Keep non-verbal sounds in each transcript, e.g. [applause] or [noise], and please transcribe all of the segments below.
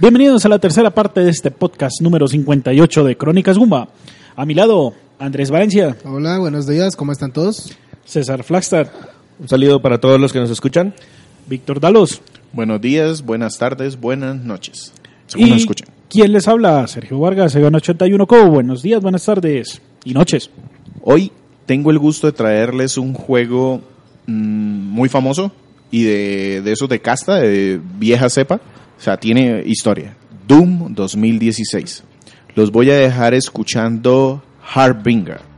Bienvenidos a la tercera parte de este podcast número 58 de Crónicas Gumba. A mi lado, Andrés Valencia, Hola, buenos días, ¿cómo están todos? César Flagstad, Un saludo para todos los que nos escuchan. Víctor Dalos Buenos días, buenas tardes, buenas noches. Según y nos escuchen. quien les habla, Sergio Vargas, Egan 81 Co. Buenos días, buenas tardes y noches. Hoy tengo el gusto de traerles un juego mm, muy famoso y de, de esos de casta, de vieja cepa. O sea, tiene historia. Doom 2016. Los voy a dejar escuchando Harbinger.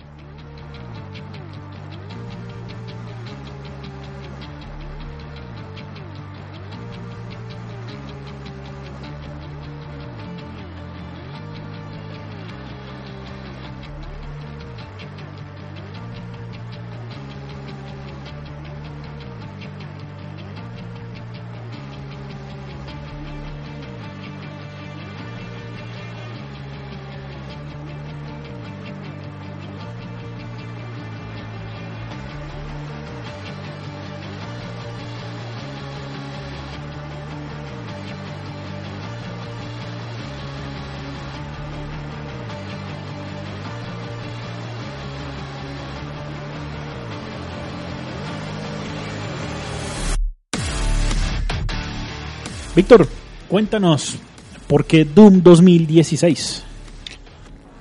Víctor, cuéntanos, ¿por qué Doom 2016?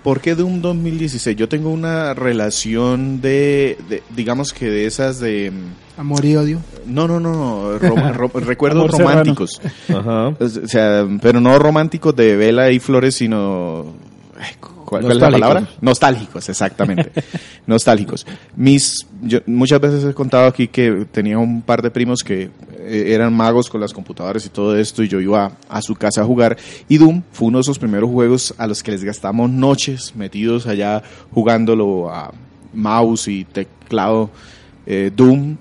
¿Por qué Doom 2016? Yo tengo una relación de, de- digamos que de esas de... mm, Amor y odio. No, no, no, [laughs] recuerdos románticos. Ajá. O sea, pero no románticos de vela y flores, sino... ay, ¿Cuál, cuál es la palabra? Nostálgicos, exactamente. [laughs] Nostálgicos. Mis, yo muchas veces he contado aquí que tenía un par de primos que eh, eran magos con las computadoras y todo esto, y yo iba a su casa a jugar. Y Doom fue uno de esos primeros juegos a los que les gastamos noches metidos allá jugándolo a mouse y teclado. Eh, Doom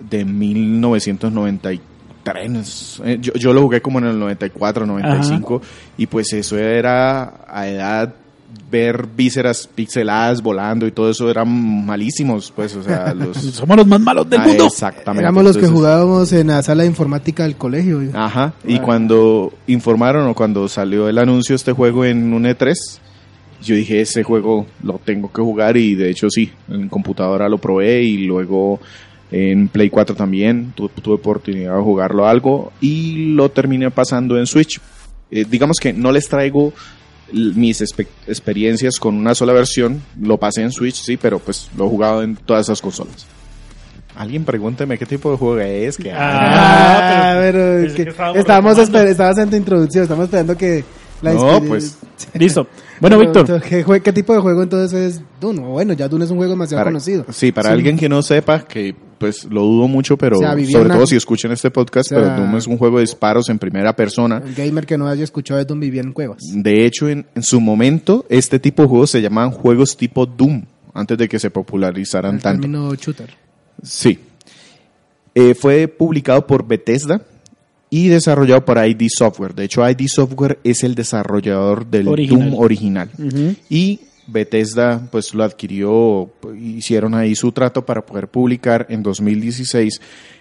de 1993. Eh, Yo, yo lo jugué como en el 94, 95 y pues eso era a edad ver vísceras pixeladas volando y todo eso eran malísimos, pues, o sea, [laughs] los... Somos los más malos del Ah, mundo. Exactamente. Éramos los que jugábamos en la sala de informática del colegio. Ajá, y Ah. cuando informaron o cuando salió el anuncio de este juego en un E3, yo dije, ese juego lo tengo que jugar y de hecho sí, en computadora lo probé y luego en Play 4 también tu- tuve oportunidad de jugarlo algo y lo terminé pasando en Switch. Eh, digamos que no les traigo mis experiencias con una sola versión, lo pasé en Switch, sí, pero pues lo he jugado en todas esas consolas. Alguien pregúnteme qué tipo de juego es, que Ah, Ah, pero pero pensé que- que estábamos estábamos retomando. esper- estabas en tu introducción, estamos esperando que la No, pues [laughs] Listo. Bueno, Víctor, ¿qué, tipo de juego entonces es Doom? Bueno, ya Doom es un juego demasiado para, conocido. Sí, para Sí. alguien que no sepa, que pues lo dudo mucho, pero O sea, vivía sobre una- todo si escuchan este podcast, O sea- pero Doom es un juego de disparos en primera persona. El gamer que no haya escuchado de Doom vivía en cuevas. De hecho, en, en su momento, este tipo de juegos se llamaban juegos tipo Doom, antes de que se popularizaran El tanto. término shooter. Sí. Eh, fue publicado por Bethesda y desarrollado por ID Software. De hecho, ID Software es el desarrollador del Original. Doom original. Ujú. Y Bethesda pues lo adquirió, hicieron ahí su trato para poder publicar en 2016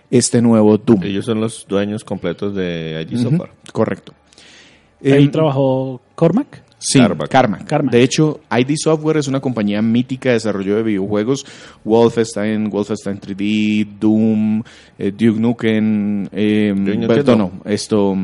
este nuevo Doom. Ellos son los dueños completos de ID Software. Correcto. ahí Em, trabajó Cormac. Sí, Carmack. Carmack. Carmack. De hecho, ID Software es una compañía mítica de desarrollo de videojuegos. Wolfenstein, Wolfenstein 3D, Doom, eh, Duke Nukem, eh, Duke Nukem perdón, no. no, esto,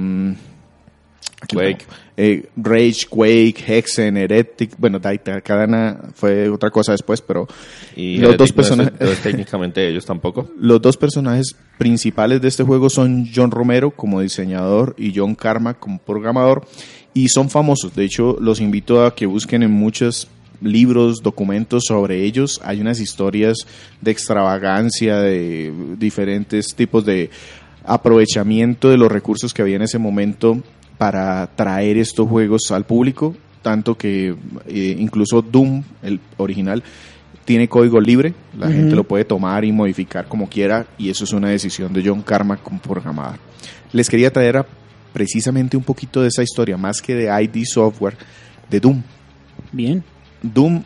Quake. Eh, Rage, Quake, Hexen, Heretic, bueno, Daita Cadena fue otra cosa después, pero Y los dos Heretic no es- personajes, no técnicamente ellos tampoco. [laughs] los dos personajes principales de este juego son John Romero como diseñador y John Carmack como programador y son famosos. De hecho, los invito a que busquen en muchos libros, documentos sobre ellos. Hay unas historias de extravagancia, de diferentes tipos de aprovechamiento de los recursos que había en ese momento para traer estos juegos al público, tanto que eh, incluso Doom, el original, tiene código libre, la gente lo puede tomar y modificar como quiera, y eso es una decisión de John Carmack como programador. Les quería traer a- precisamente un poquito de esa historia, más que de ID Software, de Doom. Bien. Doom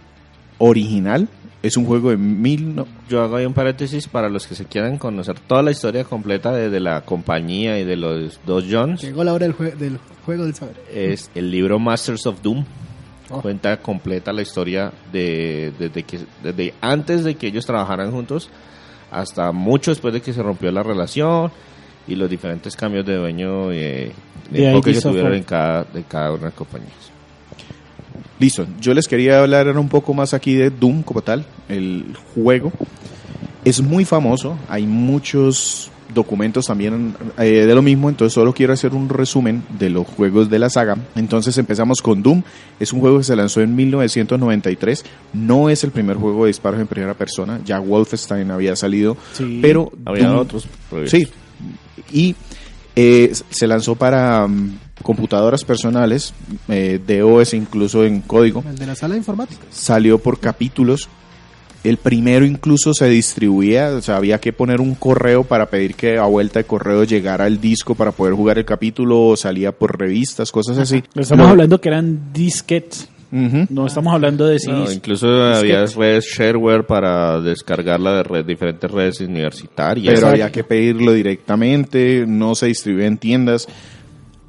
original es un juego de mil... no- Yo hago ahí un paréntesis para los que se quieran conocer toda la historia completa de, de la compañía y de los dos Johns. Llegó la hora del, jue- del juego del saber. Es el libro Masters of Doom. Oh. Cuenta completa la historia de desde que desde antes de que ellos trabajaran juntos hasta mucho después de que se rompió la relación y los diferentes cambios de dueño eh, de enfoque que tuvieron en cada de cada una de las compañías. Listo, yo les quería hablar un poco más aquí de Doom como tal, el juego. Es muy famoso, hay muchos documentos también eh, de lo mismo, entonces solo quiero hacer un resumen de los juegos de la saga. Entonces empezamos con Doom, es un juego que se lanzó en 1993, no es el primer juego de disparos en primera persona, ya Wolfenstein había salido, Sí. pero Había Doom- otros proyectos. Sí, y eh, se lanzó para mm, computadoras personales, eh, DOS incluso en código, El de la sala de informática. salió por capítulos. El primero incluso se distribuía, o sea, había que poner un correo para pedir que a vuelta de correo llegara el disco para poder jugar el capítulo, o salía por revistas, cosas así. Estamos Lo- hablando que eran disquetes. Ujú. No estamos hablando de No, CDs. incluso había redes shareware para descargarla de red- diferentes redes universitarias. pero Exacto. había que pedirlo directamente, no se distribuía en tiendas.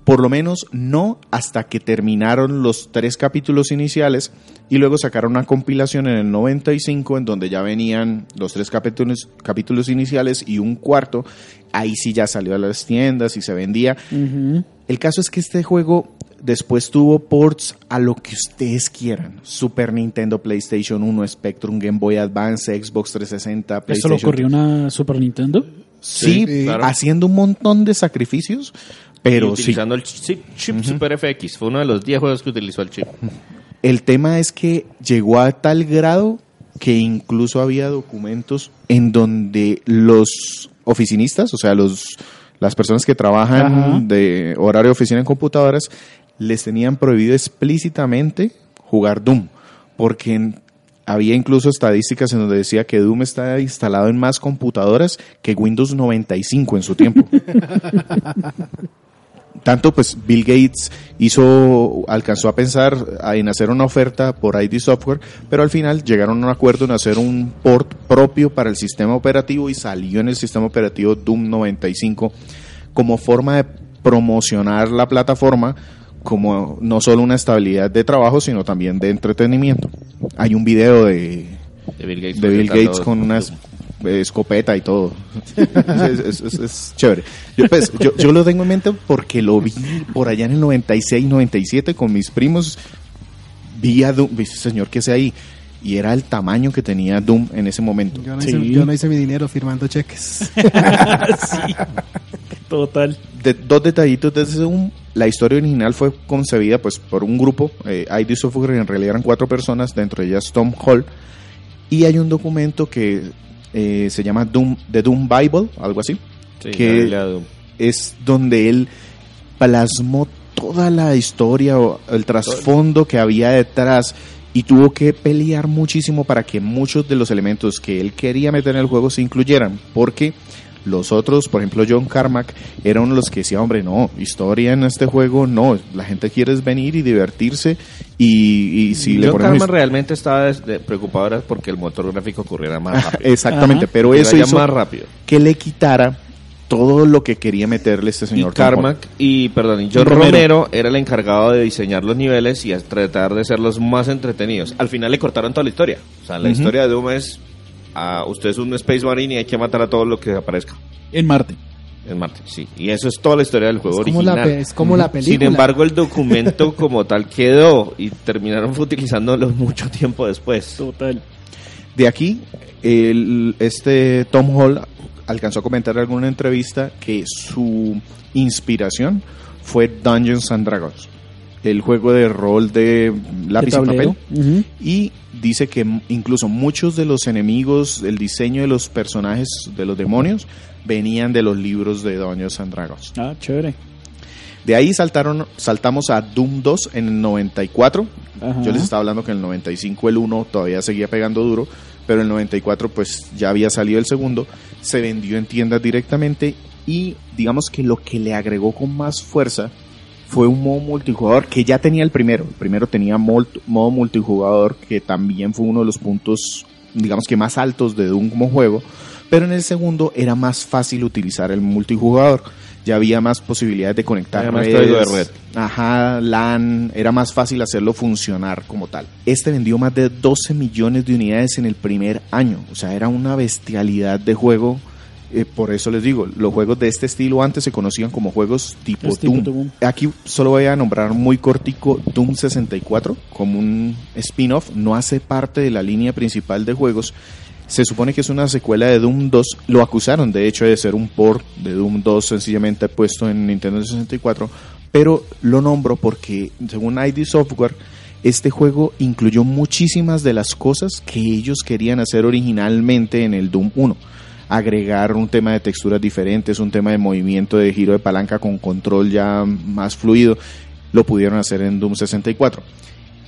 Por lo menos no hasta que terminaron los tres capítulos iniciales y luego sacaron una compilación en el 95 en donde ya venían los tres capítulos, capítulos iniciales y un cuarto. Ahí sí ya salió a las tiendas y se vendía. El caso es que este juego después tuvo ports a lo que ustedes quieran. Super Nintendo, PlayStation 1, Spectrum, Game Boy Advance, Xbox 360, ¿Eso PlayStation lo ocurrió una Super Nintendo? Sí, Sí, claro. haciendo un montón de sacrificios, pero Y sí. utilizando el chip, chip Super FX. Fue uno de los 10 juegos que utilizó el chip. El tema es que llegó a tal grado que incluso había documentos en donde los oficinistas, o sea, los las personas que trabajan Ajá. de horario de oficina en computadoras, les tenían prohibido explícitamente jugar Doom, porque en- había incluso estadísticas en donde decía que Doom está instalado en más computadoras que Windows 95 en su tiempo. [laughs] Tanto pues Bill Gates hizo, alcanzó a pensar en hacer una oferta por ID Software, pero al final llegaron a un acuerdo en hacer un port propio para el sistema operativo y salió en el sistema operativo Doom 95 como forma de promocionar la plataforma como no solo una estabilidad de trabajo, sino también de entretenimiento. Hay un video de, De Bill Gates, de Bill Gates con una Doom. es- escopeta y todo. es, es- es- es chévere. Yo, pues, yo, yo lo tengo en mente porque lo vi por allá en el 96, 97 con mis primos. Vi a Doom, vi, señor, que sea ahí. Y era el tamaño que tenía Doom en ese momento. Yo no, Sí. hice, yo no hice mi dinero firmando cheques. [laughs] sí. Total. De- dos detallitos de ese Doom. La historia original fue concebida pues por un grupo, eh, ID Software, en realidad eran cuatro personas, dentro de ellas Tom Hall. Y hay un documento que eh, se llama Doom, The Doom Bible, algo así. Sí, que- la Doom. es donde él plasmó toda la historia o el trasfondo que había detrás y tuvo que pelear muchísimo para que muchos de los elementos que él quería meter en el juego se incluyeran, porque los otros, por ejemplo John Carmack, era uno de los que decía, hombre, no, historia en este juego no, la gente quiere es venir y divertirse y, y si le John ponemos... Carman realmente estaba preocupado era porque el motor gráfico corriera más [laughs] rápido. Exactamente, Ajá. pero eso hizo más rápido. que le quitara todo lo que quería meterle este Y señor Holland. Carmack y, perdón, y John Romero. Romero. era el encargado de diseñar los niveles y a tratar de hacerlos más entretenidos. Al final le cortaron toda la historia. O sea, la historia de Doom es, ah, usted es un Space Marine y hay que matar a todo lo que aparezca En Marte. en Marte. Sí, y eso es toda la historia del juego Es como, la, original. es como la película. Sin embargo, el documento como tal quedó y terminaron [laughs] utilizándolo mucho tiempo después. Total. De aquí, el- este Tom Hall alcanzó a comentar en alguna entrevista que su inspiración fue Dungeons and Dragons, el juego de rol de lápiz De y papel. Y dice que incluso muchos de los enemigos, el diseño de los personajes de los demonios, venían de los libros de Dungeons and Dragons. Ah, chévere. De ahí saltaron, saltamos a Doom 2 en el 94. Ajá. Yo les estaba hablando que en el 95 el 1 todavía seguía pegando duro, pero en el 94 pues ya había salido el segundo, se vendió en tiendas directamente y digamos que lo que le agregó con más fuerza fue un modo multijugador que ya tenía el primero. El primero tenía modo multijugador que también fue uno de los puntos digamos que más altos de Doom como juego, pero en el segundo era más fácil utilizar el multijugador. Ya había más posibilidades de conectar Había más redes. de red. Ajá, LAN, era más fácil hacerlo funcionar como tal. Este vendió más de 12 millones de unidades en el primer año, o sea, era una bestialidad de juego. Eh, por eso les digo, los juegos de este estilo antes se conocían como juegos tipo. Doom. Aquí solo voy a nombrar muy cortico Doom 64 como un spin-off, no hace parte de la línea principal de juegos. Se supone que es una secuela de Doom 2. Lo acusaron, de hecho, de ser un port de Doom 2 sencillamente puesto en Nintendo 64. Pero lo nombro porque, según ID Software, este juego incluyó muchísimas de las cosas que ellos querían hacer originalmente en el Doom 1. Agregar un tema de texturas diferentes, un tema de movimiento de giro de palanca con control ya más fluido, lo pudieron hacer en Doom 64.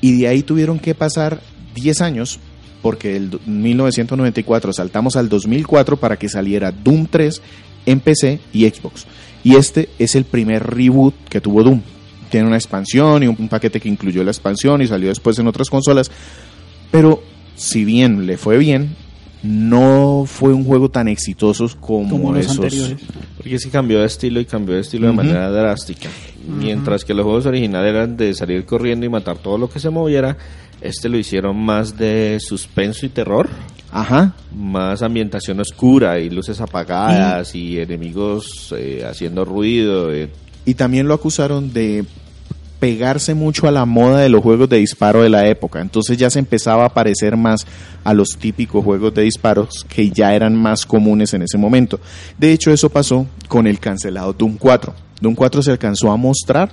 Y de ahí tuvieron que pasar 10 años porque el 1994 saltamos al 2004 para que saliera Doom 3 en PC y Xbox. Y este es el primer reboot que tuvo Doom. Tiene una expansión y un paquete que incluyó la expansión y salió después en otras consolas. Pero si bien le fue bien, no fue un juego tan exitoso como, Como los esos. anteriores. Porque sí cambió de estilo y cambió de estilo de manera drástica. Mientras que los juegos originales eran de salir corriendo y matar todo lo que se moviera, este lo hicieron más de suspenso y terror, Ajá. más ambientación oscura y luces apagadas y, enemigos eh, haciendo ruido. eh. Y también lo acusaron de pegarse mucho a la moda de los juegos de disparo de la época. Entonces ya se empezaba a parecer más a los típicos juegos de disparos que ya eran más comunes en ese momento. De hecho, eso pasó con el cancelado Doom 4. Doom 4 se alcanzó a mostrar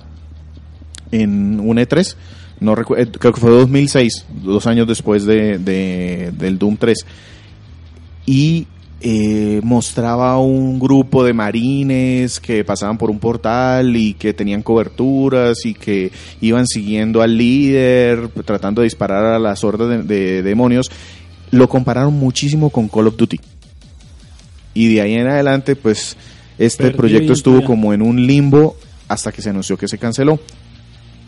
en un E3. No eh, creo que fue 2006, dos años después de, de- del Doom 3 y eh, mostraba un grupo de marines que pasaban por un portal y que tenían coberturas y que iban siguiendo al líder, tratando de disparar a las hordas de, de demonios. Lo compararon muchísimo con Call of Duty. Y de ahí en adelante, pues, este Perdió proyecto estuvo como en un limbo hasta que se anunció que se canceló.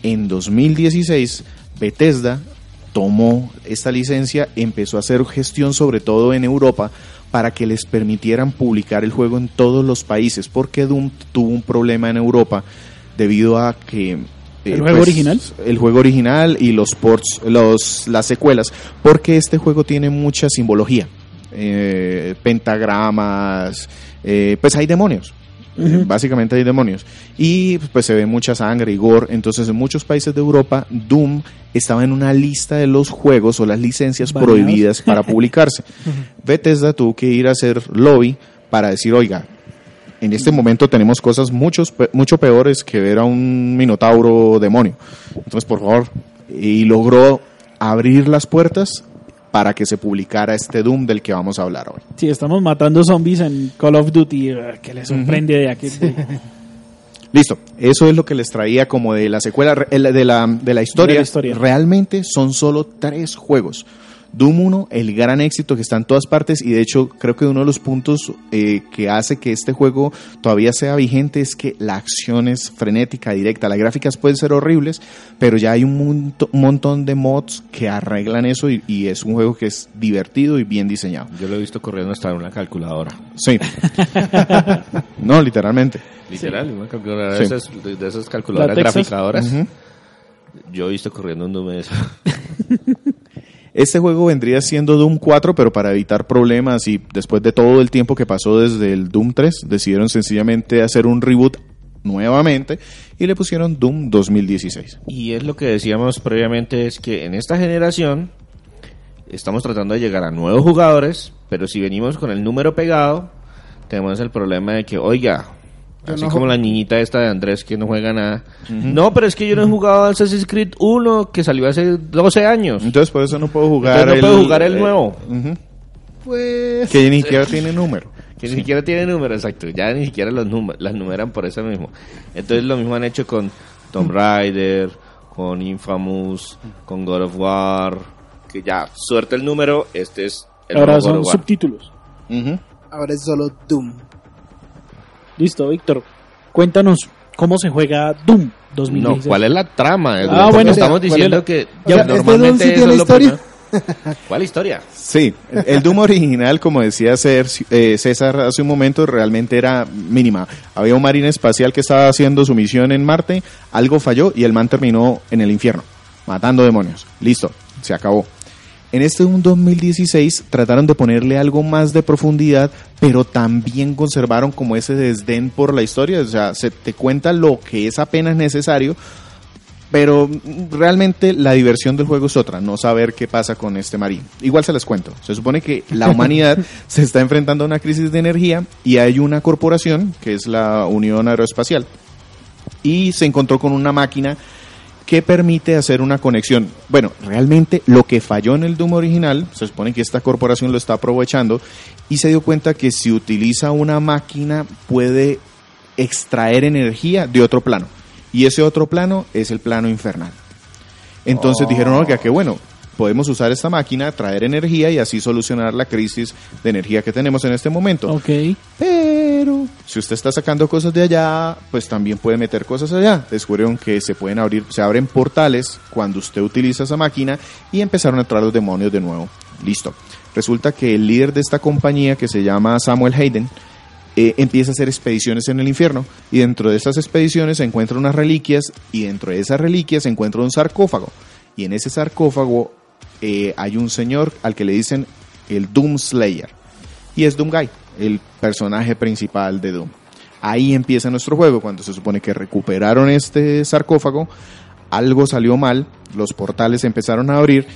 En 2016, Bethesda tomó esta licencia, empezó a hacer gestión sobre todo en Europa para que les permitieran publicar el juego en todos los países, porque Doom tuvo un problema en Europa debido a que eh, ¿El juego original? el juego original y los ports, los, las secuelas, porque este juego tiene mucha simbología, eh, pentagramas, eh, pues hay demonios. Eh, básicamente hay demonios. Y pues se ve mucha sangre y gore. Entonces en muchos países de Europa, Doom estaba en una lista de los juegos o las licencias prohibidas para [laughs] publicarse. Bethesda tuvo que ir a hacer lobby para decir, oiga, en este momento tenemos cosas muchos, mucho peores que ver a un minotauro demonio. Entonces, por favor, y logró abrir las puertas para que se publicara este Doom del que vamos a hablar hoy. Sí, estamos matando zombies en Call of Duty, eh, que le sorprende de aquí. Listo, eso es lo que les traía como de la secuela, el- de la, de la historia. De la historia. Realmente son solo tres juegos. Doom 1, el gran éxito que está en todas partes y de hecho creo que uno de los puntos eh, que hace que este juego todavía sea vigente es que la acción es frenética, directa. Las gráficas pueden ser horribles, pero ya hay un, monto- un montón de mods que arreglan eso y, y es un juego que es divertido y bien diseñado. Yo lo he visto corriendo hasta en una calculadora. Sí. [laughs] no, literalmente. Literal, una calculadora Sí. de, esas, de- de esas calculadoras graficadoras. Yo he visto corriendo un Doom de eso. [laughs] Este juego vendría siendo Doom 4, pero para evitar problemas y después de todo el tiempo que pasó desde el Doom 3, decidieron sencillamente hacer un reboot nuevamente y le pusieron Doom 2016. Y es lo que decíamos previamente, es que en esta generación estamos tratando de llegar a nuevos jugadores, pero si venimos con el número pegado, tenemos el problema de que, oiga, Yo así no como la niñita esta de Andrés que no juega nada. No, pero es que yo no he jugado Assassin's Creed 1 que salió hace 12 años. Entonces por eso no puedo jugar Entonces no puedo jugar el nuevo. Ujú. Pues. Que ni siquiera tiene número. Que ni siquiera tiene número, exacto. Ya ni siquiera los números, las numeran por eso mismo. Entonces lo mismo han hecho con Tomb Raider, con Infamous, con God of War. Que ya, suerte el número, este es el Ahora nuevo God son of War. subtítulos. Ahora es solo Doom. Listo, Víctor. Cuéntanos cómo se juega Doom 2016. No, ¿cuál es la trama? Ah, lo que bueno. estamos ¿Cuál diciendo es la- que Ya, ¿este normalmente Doom sí eso tiene es lo historia? ¿Cuál historia? Sí, el Doom original, como decía eh, César hace un momento, realmente era mínima. Había un marine espacial que estaba haciendo su misión en Marte, algo falló y el man terminó en el infierno, matando demonios. Listo, se acabó. En este Doom 2016 trataron de ponerle algo más de profundidad, pero también conservaron como ese desdén por la historia. O sea, se te cuenta lo que es apenas necesario, pero realmente la diversión del juego es otra, no saber qué pasa con este marín. Igual se les cuento. Se supone que la humanidad [laughs] se está enfrentando a una crisis de energía y hay una corporación, que es la Unión Aeroespacial, y se encontró con una máquina que permite hacer una conexión. Bueno, realmente lo que falló en el Doom original, se supone que esta corporación lo está aprovechando y se dio cuenta que si utiliza una máquina puede extraer energía de otro plano. Y ese otro plano es el plano infernal. Entonces dijeron, oiga, que bueno, podemos usar esta máquina, traer energía y así solucionar la crisis de energía que tenemos en este momento. Ok. Pero si usted está sacando cosas de allá, pues también puede meter cosas allá. Descubrieron que se pueden abrir, se abren portales cuando usted utiliza esa máquina y empezaron a entrar los demonios de nuevo. Listo. Resulta que el líder de esta compañía, que se llama Samuel Hayden, eh, empieza a hacer expediciones en el infierno y dentro de esas expediciones se encuentra unas reliquias y dentro de esas reliquias se encuentra un sarcófago y en ese sarcófago eh, hay un señor al que le dicen el Doom Slayer y es Doom Guy, el personaje principal de Doom. Ahí empieza nuestro juego cuando se supone que recuperaron este sarcófago, algo salió mal, los portales empezaron a abrir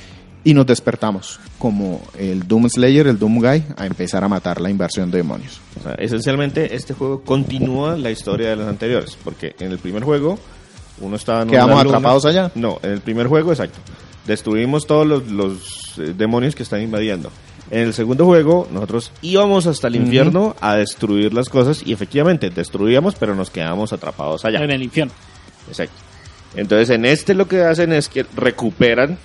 y nos despertamos como el Doom Slayer, el Doom Guy, a empezar a matar la inversión de demonios. O sea, esencialmente este juego continúa la historia de los anteriores, porque en el primer juego uno estaba en Quedamos luna- atrapados allá. No, en el primer juego, exacto. Destruimos todos los, los, eh, demonios que están invadiendo. En el segundo juego, nosotros íbamos hasta el infierno a destruir las cosas y efectivamente destruíamos, pero nos quedamos atrapados allá. En el infierno. Exacto. Entonces, en este lo que hacen es que recuperan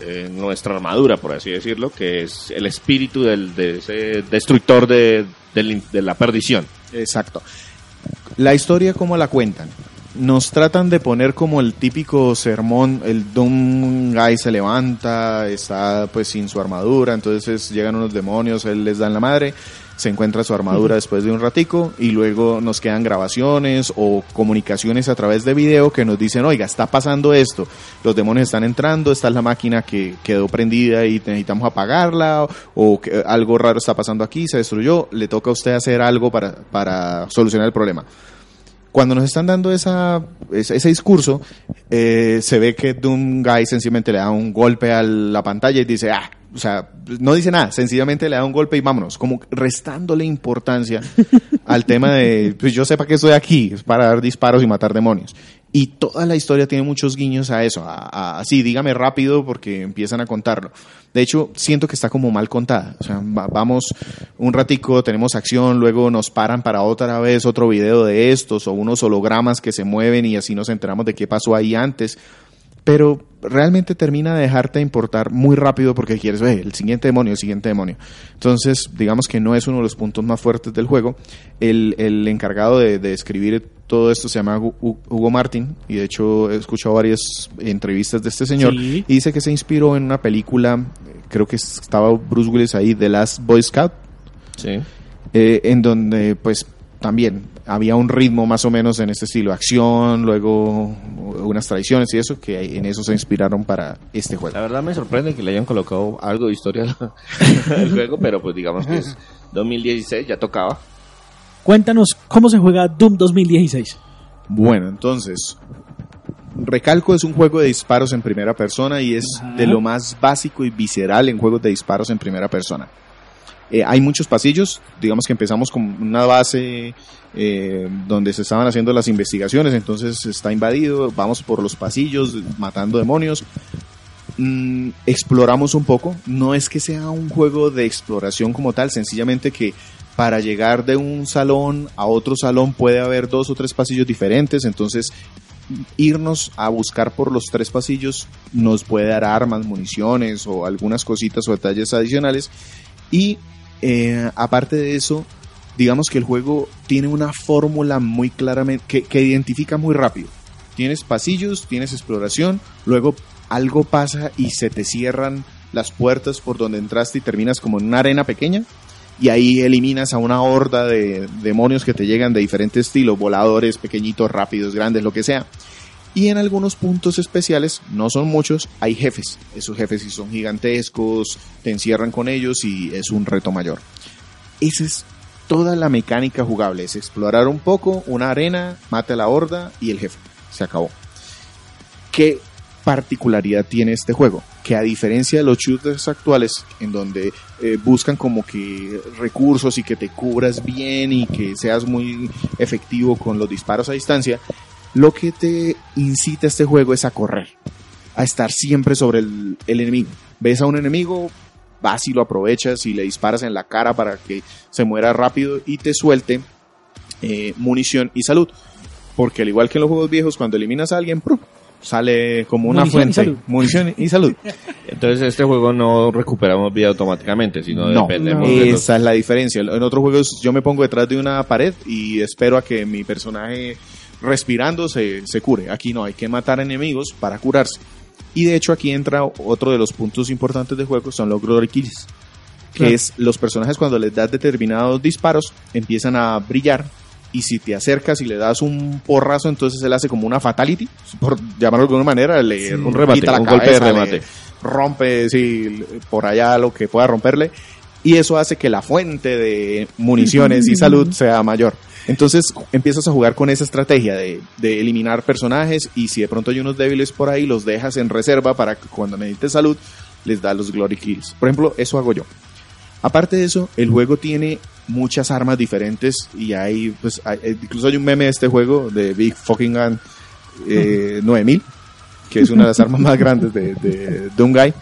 eh, nuestra armadura, por así decirlo, que es el espíritu del, de ese destructor de, de la perdición. Exacto. La historia, ¿cómo la cuentan? Nos tratan de poner como el típico sermón, el Doom Guy se levanta, está pues sin su armadura, entonces llegan unos demonios, él les da en la madre, se encuentra su armadura después de un ratico y luego nos quedan grabaciones o comunicaciones a través de video que nos dicen, oiga, está pasando esto, los demonios están entrando, esta es la máquina que quedó prendida y necesitamos apagarla o que algo raro está pasando aquí, se destruyó, le toca a usted hacer algo para, para solucionar el problema cuando nos están dando esa, ese, ese discurso, eh, se ve que Doom Guy sencillamente le da un golpe a la pantalla y dice, ah, o sea, no dice nada, sencillamente le da un golpe y vámonos, como restándole importancia [laughs] al tema de, pues yo sepa que estoy aquí, es para dar disparos y matar demonios. Y toda la historia tiene muchos guiños a eso, a, a- así, dígame rápido porque empiezan a contarlo. De hecho, siento que está como mal contada. O sea, va- vamos un ratico, tenemos acción, luego nos paran para otra vez otro video de estos o unos hologramas que se mueven y así nos enteramos de qué pasó ahí antes. Pero realmente termina de dejarte importar muy rápido porque quieres ver el siguiente demonio, el siguiente demonio. Entonces, digamos que no es uno de los puntos más fuertes del juego. El, el encargado de, de escribir todo esto se llama Hu- Hu- Hugo Martin y de hecho he escuchado varias entrevistas de este señor Sí. y dice que se inspiró en una película, creo que estaba Bruce Willis ahí, The Last Boy Scout, Sí. eh, en donde pues también había un ritmo más o menos en este estilo, acción, luego unas tradiciones y eso, que en eso se inspiraron para este juego. La verdad me sorprende que le hayan colocado algo de historia al [laughs] juego, pero pues digamos que es 2016, ya tocaba. Cuéntanos cómo se juega Doom 2016. Bueno, entonces, Recalco es un juego de disparos en primera persona y es Ajá. de lo más básico y visceral en juegos de disparos en primera persona. Eh, hay muchos pasillos, digamos que empezamos con una base eh, donde se estaban haciendo las investigaciones, entonces está invadido, vamos por los pasillos matando demonios. Mm, exploramos un poco, no es que sea un juego de exploración como tal, sencillamente que para llegar de un salón a otro salón puede haber dos o tres pasillos diferentes, entonces irnos a buscar por los tres pasillos nos puede dar armas, municiones o algunas cositas o detalles adicionales. Y eh, aparte de eso, digamos que el juego tiene una fórmula muy claramente que, que identifica muy rápido. Tienes pasillos, tienes exploración, luego algo pasa y se te cierran las puertas por donde entraste y terminas como en una arena pequeña y ahí eliminas a una horda de demonios que te llegan de diferentes estilos, voladores, pequeñitos, rápidos, grandes, lo que sea. Y en algunos puntos especiales, no son muchos, hay jefes. Esos jefes sí son gigantescos, te encierran con ellos y es un reto mayor. Esa es toda la mecánica jugable, es explorar un poco, una arena, mate a la horda y el jefe. Se acabó. ¿Qué particularidad tiene este juego? Que a diferencia de los shooters actuales, en donde eh, buscan como que recursos y que te cubras bien y que seas muy efectivo con los disparos a distancia, lo que te incita este juego es a correr, a estar siempre sobre el, el enemigo. Ves a un enemigo, vas y lo aprovechas y le disparas en la cara para que se muera rápido y te suelte eh, munición y salud. Porque al igual que en los juegos viejos, cuando eliminas a alguien, sale como una Munición fuente. Munición y salud. Entonces este juego no recuperamos vida automáticamente, sino No, dependemos de los... esa es la diferencia. En otros juegos yo me pongo detrás de una pared y espero a que mi personaje respirando se, se cure. Aquí no, hay que matar enemigos para curarse. Y de hecho aquí entra otro de los puntos importantes del juego, son los glory kills. Que Claro. es los personajes cuando les das determinados disparos empiezan a brillar y si te acercas y le das un porrazo entonces él hace como una fatality, por llamarlo de alguna manera, le un remate, quita la un golpe de remate. rompe sí, por allá lo que pueda romperle y eso hace que la fuente de municiones y salud [laughs] sea mayor. Entonces empiezas a jugar con esa estrategia de, de eliminar personajes y si de pronto hay unos débiles por ahí, los dejas en reserva para que cuando necesites salud les da los glory kills. Por ejemplo, eso hago yo. Aparte de eso, el juego tiene muchas armas diferentes y hay, pues, hay- incluso hay un meme de este juego de Big Fucking Gun eh, 9000, que es una de las [laughs] armas más grandes de, de Doomguy.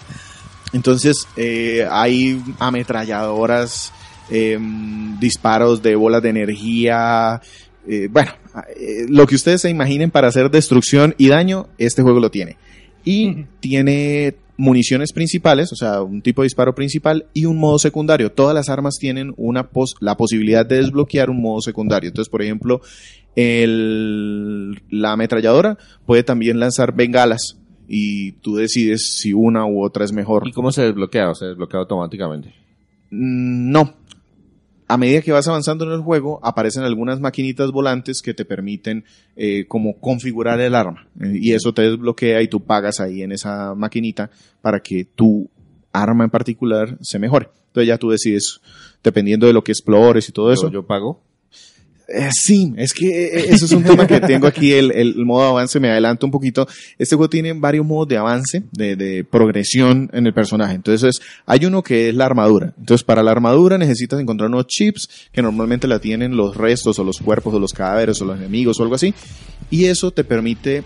Entonces, eh, hay ametralladoras, em, disparos de bolas de energía, eh, bueno, eh, lo que ustedes se imaginen para hacer destrucción y daño, este juego lo tiene. Y tiene municiones principales, o sea, un tipo de disparo principal y un modo secundario. Todas las armas tienen una pos- la posibilidad de desbloquear un modo secundario. Entonces, por ejemplo, el, la ametralladora puede también lanzar bengalas y tú decides si una u otra es mejor. ¿Y cómo se desbloquea? ¿O se desbloquea automáticamente? Mm, No. A medida que vas avanzando en el juego, aparecen algunas maquinitas volantes que te permiten eh, como configurar el arma. Eh, y eso te desbloquea y tú pagas ahí en esa maquinita para que tu arma en particular se mejore. Entonces ya tú decides, dependiendo de lo que explores y todo eso. Yo, yo pago. Eh, sí, es que eh, eso es un tema que tengo aquí, el, el modo avance, me adelanto un poquito. Este juego tiene varios modos de avance, de, de progresión en el personaje. Entonces, hay uno que es la armadura. Entonces, para la armadura necesitas encontrar unos chips que normalmente la tienen los restos o los cuerpos o los cadáveres o los enemigos o algo así. Y eso te permite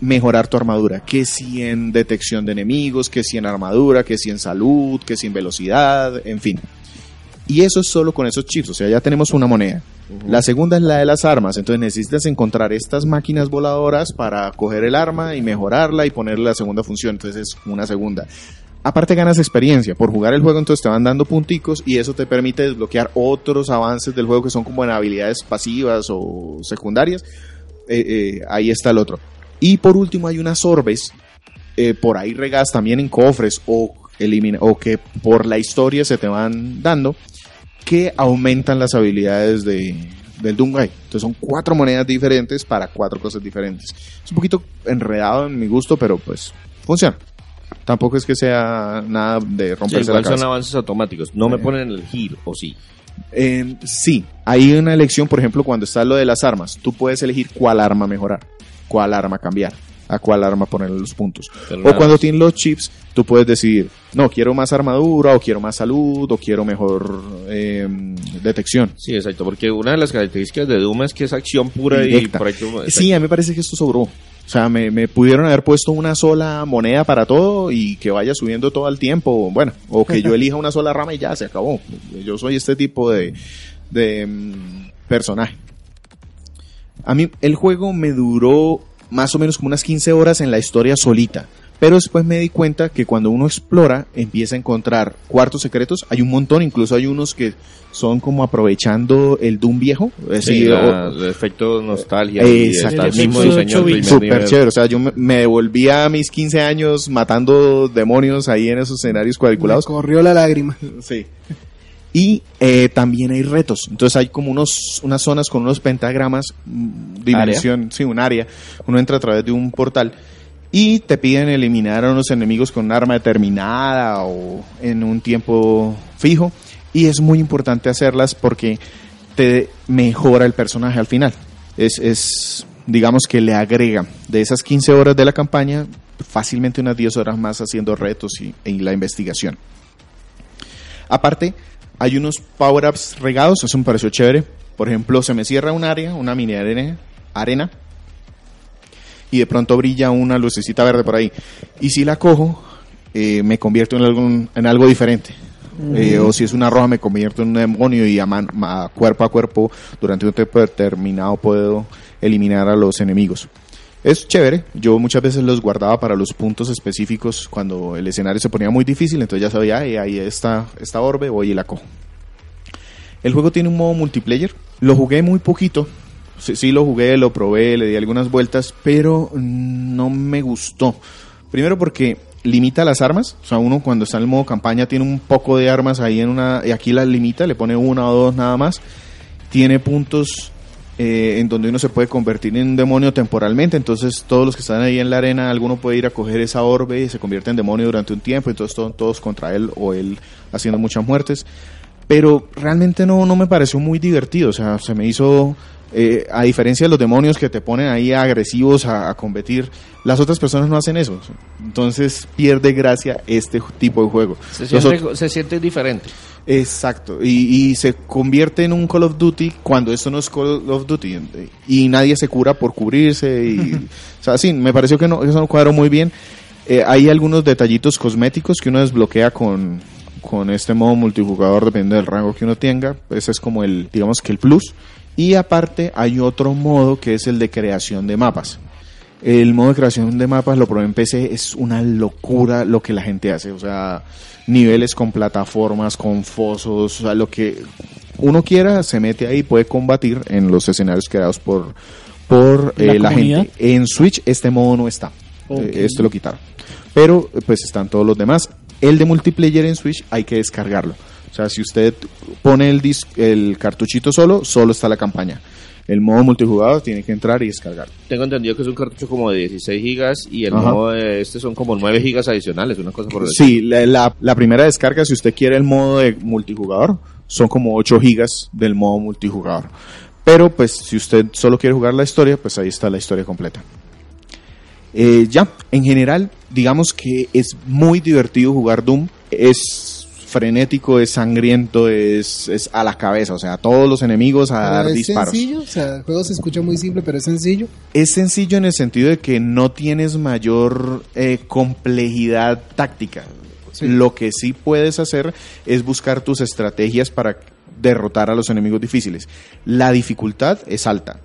mejorar tu armadura, que si en detección de enemigos, que si en armadura, que si en salud, que si en velocidad, en fin. Y eso es solo con esos chips, o sea, ya tenemos una moneda. La segunda es la de las armas, entonces necesitas encontrar estas máquinas voladoras para coger el arma y mejorarla y ponerle la segunda función, entonces es una segunda. Aparte ganas experiencia, por jugar el juego entonces te van dando punticos y eso te permite desbloquear otros avances del juego que son como en habilidades pasivas o secundarias. Eh, eh, ahí está el otro. Y por último hay unas orbes, eh, por ahí regadas también en cofres o, elimina, o que por la historia se te van dando, que aumentan las habilidades de, del Doomguy. Entonces son cuatro monedas diferentes para cuatro cosas diferentes. Es un poquito enredado en mi gusto, pero pues funciona. Tampoco es que sea nada de Sí, romperse la igual son avances automáticos. No me Eh. ponen el heal, ¿o sí? Eh, sí, hay una elección, por ejemplo, cuando está lo de las armas. Tú puedes elegir cuál arma mejorar, cuál arma cambiar, a cuál arma ponerle los puntos. Pero O cuando tienes los chips, tú puedes decidir, no, quiero más armadura, o quiero más salud, o quiero mejor eh, detección. Sí, exacto, porque una de las características de Doom es que es acción pura Directa. y por ahí tú- Sí, a mí me parece que esto sobró. O sea, me, me pudieron haber puesto una sola moneda para todo y que vaya subiendo todo el tiempo. Bueno, o que yo [laughs] elija una sola rama y ya se acabó. Yo soy este tipo de, de mm, personaje. A mí el juego me duró más o menos como unas 15 horas en la historia solita. Pero después me di cuenta que cuando uno explora, empieza a encontrar cuartos secretos. Hay un montón, incluso hay unos que son como aprovechando el Doom viejo. Es Sí, decir, la- o- el efecto nostalgia el mismo diseño Súper chévere, o sea, yo me, me devolvía a mis 15 años matando demonios ahí en esos escenarios Me cuadriculados. corrió la lágrima. Sí. Y eh, también hay retos. Entonces hay como unos, unas zonas con unos pentagramas, mm, dimensión, sí, un área. Uno entra a través de un portal y te piden eliminar a unos enemigos con un arma determinada o en un tiempo fijo. Y es muy importante hacerlas porque te mejora el personaje al final. Es, es, digamos que le agrega de esas 15 horas de la campaña fácilmente unas 10 horas más haciendo retos y, y la investigación. Aparte, hay unos power-ups regados, eso me pareció chévere. Por ejemplo, se me cierra un área, una mini arena, arena, y de pronto brilla una lucecita verde por ahí. Y si la cojo, eh, me convierto en algo, en algo diferente. Eh, o si es una roja, me convierto en un demonio y a, man- a cuerpo a cuerpo, durante un tiempo determinado, puedo eliminar a los enemigos. Es chévere, yo muchas veces los guardaba para los puntos específicos cuando el escenario se ponía muy difícil, entonces ya sabía, "Ay, ahí está esta orbe, voy y la cojo. El juego tiene un modo multiplayer, lo jugué muy poquito, sí, sí lo jugué, lo probé, le di algunas vueltas, pero no me gustó. Primero porque limita las armas, o sea, uno cuando está en el modo campaña tiene un poco de armas ahí en una, y aquí las limita, le pone una o dos nada más, tiene puntos eh, en donde uno se puede convertir en un demonio temporalmente, entonces todos los que están ahí en la arena, alguno puede ir a coger esa orbe y se convierte en demonio durante un tiempo, entonces to- todos contra él o él haciendo muchas muertes. Pero realmente no, no me pareció muy divertido, o sea, se me hizo, eh, a diferencia de los demonios que te ponen ahí agresivos a, a competir, las otras personas no hacen eso, entonces pierde gracia este tipo de juego. Se siente, se siente diferente. Exacto, y, y se convierte en un Call of Duty cuando esto no es Call of Duty y nadie se cura por cubrirse y, [laughs] o sea, sí, me pareció que no, eso no cuadró muy bien. Eh, hay algunos detallitos cosméticos que uno desbloquea con, con este modo multijugador dependiendo del rango que uno tenga, ese es como el, digamos que el plus. Y aparte hay otro modo que es el de creación de mapas. El modo de creación de mapas lo probé en PC, es una locura lo que la gente hace, o sea, niveles con plataformas, con fosos, o sea, lo que uno quiera se mete ahí y puede combatir en los escenarios creados por, por ¿La eh, la, gente. En Switch este modo no está. Eh, este lo quitaron, pero pues están todos los demás. El de multiplayer en Switch hay que descargarlo, o sea, si usted pone el, dis- el cartuchito solo, solo está la campaña. El modo multijugador tiene que entrar y descargarlo. Tengo entendido que es un cartucho como de 16 gigas y el Ajá. modo de este son como 9 gigas adicionales, una cosa por el Sí, la, la- la primera descarga, si usted quiere el modo de multijugador, son como 8 gigas del modo multijugador. Pero pues si usted solo quiere jugar la historia, pues ahí está la historia completa. Eh, ya, en general, digamos que es muy divertido jugar Doom. Es frenético, es sangriento, es, es a la cabeza, o sea, todos los enemigos a dar es disparos. sencillo, o sea, el juego se escucha muy simple, pero es sencillo. Es sencillo en el sentido de que no tienes mayor eh, complejidad táctica. Sí. Lo que sí puedes hacer es buscar tus estrategias para derrotar a los enemigos difíciles. La dificultad es alta.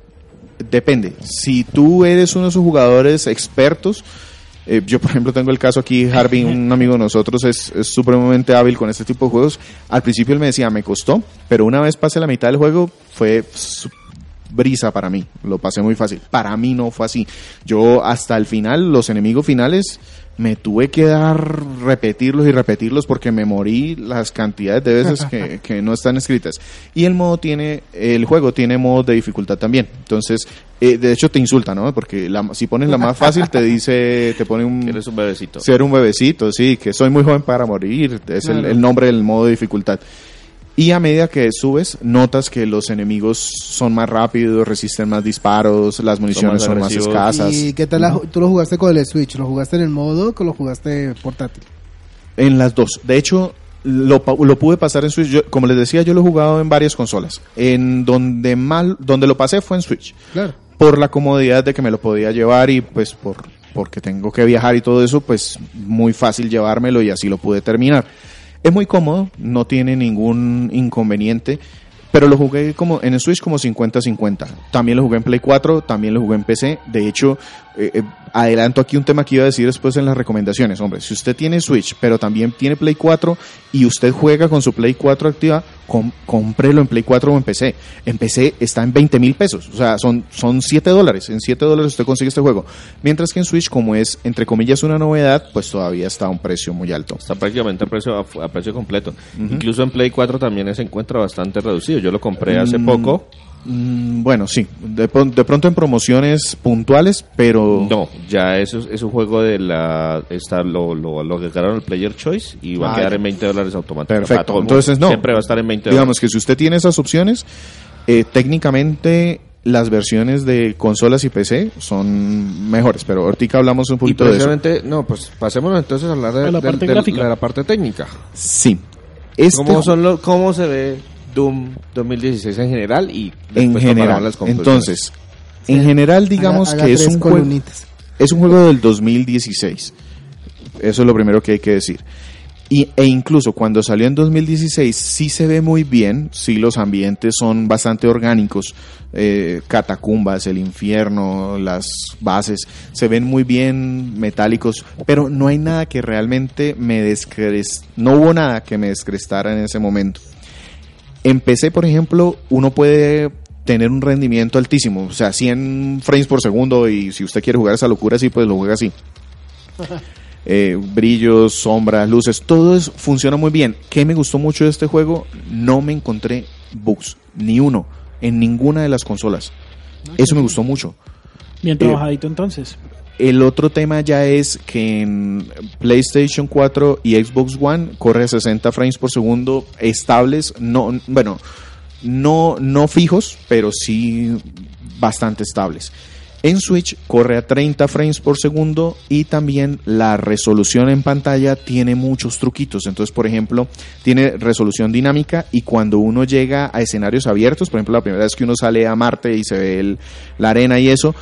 Depende. Si tú eres uno de esos jugadores expertos, eh, yo por ejemplo tengo el caso aquí, Harvey, un amigo de nosotros, es, es supremamente hábil con este tipo de juegos. Al principio él me decía, me costó, pero una vez pasé la mitad del juego fue brisa para mí, lo pasé muy fácil. Para mí no fue así. Yo hasta el final, los enemigos finales, me tuve que dar, repetirlos y repetirlos porque me morí las cantidades de veces que, [laughs] que no están escritas. Y el modo tiene, el juego tiene modos de dificultad también. Entonces, eh, de hecho te insulta, ¿no? Porque la- si pones la más fácil te dice, te pone un... Eres un bebecito. Ser un bebecito, sí, que soy muy joven para morir, es el, nombre del modo de dificultad. Y a medida que subes, notas que los enemigos son más rápidos, resisten más disparos, las municiones son más, agresivos. escasas. ¿Y qué tal? la- tú lo jugaste con el Switch? ¿Lo jugaste en el modo o lo jugaste portátil? En las dos. De hecho, lo pude pasar en Switch. Yo- como les decía, yo lo he jugado en varias consolas. En donde mal, donde lo pasé fue en Switch. Claro. por la comodidad de que me lo podía llevar y pues por porque tengo que viajar y todo eso, pues muy fácil llevármelo y así lo pude terminar. Es muy cómodo, no tiene ningún inconveniente, pero lo jugué como en el Switch como 50-50. También lo jugué en Play 4, también lo jugué en PC. De hecho, eh, eh, adelanto aquí un tema que iba a decir después en las recomendaciones. Hombre, si usted tiene Switch, pero también tiene Play 4 y usted juega con su Play 4 activa, com- cómprelo en Play 4 o en PC. En PC está en 20 mil pesos. O sea, son, son 7 dólares. En 7 dólares usted consigue este juego. Mientras que en Switch, como es, entre comillas, una novedad, pues todavía está a un precio muy alto. Está prácticamente a precio, a, a precio completo. Incluso en Play 4 también se encuentra bastante reducido. Yo lo compré hace Mm, poco. Mm, bueno, sí. De, de pronto en promociones puntuales, pero... No, ya eso es, es un juego de la. Está, lo, lo, lo que ganaron el Player Choice y va Ah, a quedar ya. en 20 dólares automáticamente. Perfecto. Entonces, no. Siempre va a estar en 20 Digamos dólares. que si usted tiene esas opciones, eh, técnicamente las versiones de consolas y PC son mejores, pero ahorita hablamos un Y poquito de eso. precisamente, no, pues pasémonos entonces a hablar de, De la parte gráfica. de la parte técnica. Sí. Este ¿Cómo, ju- son los, ¿Cómo se ve Doom 2016 en general? Y en general. las conclusiones. Entonces, en general digamos Haga- haga que es un juego es un juego del 2016. Eso es lo primero que hay que decir. Y, e incluso cuando salió en 2016 sí se ve muy bien, sí los ambientes son bastante orgánicos, eh, catacumbas, el infierno, las bases, se ven muy bien metálicos, pero no hay nada que realmente me descres... no hubo nada que me descrestara en ese momento. En PC, por ejemplo, uno puede tener un rendimiento altísimo, o sea, 100 frames por segundo y si usted quiere jugar esa locura así, pues lo juega así. [laughs] Eh, brillos, sombras, luces, todo eso funciona muy bien. ¿Qué me gustó mucho de este juego? No me encontré bugs, ni uno, en ninguna de las consolas. Eso me gustó mucho. Bien Eh, trabajadito entonces. El otro tema ya es que en PlayStation 4 y Xbox One corre a 60 frames por segundo estables, no, bueno, no, no fijos, pero sí bastante estables. En Switch corre a 30 frames por segundo y también la resolución en pantalla tiene muchos truquitos. Entonces, por ejemplo, tiene resolución dinámica y cuando uno llega a escenarios abiertos, por ejemplo, la primera vez que uno sale a Marte y se ve el- la arena y eso,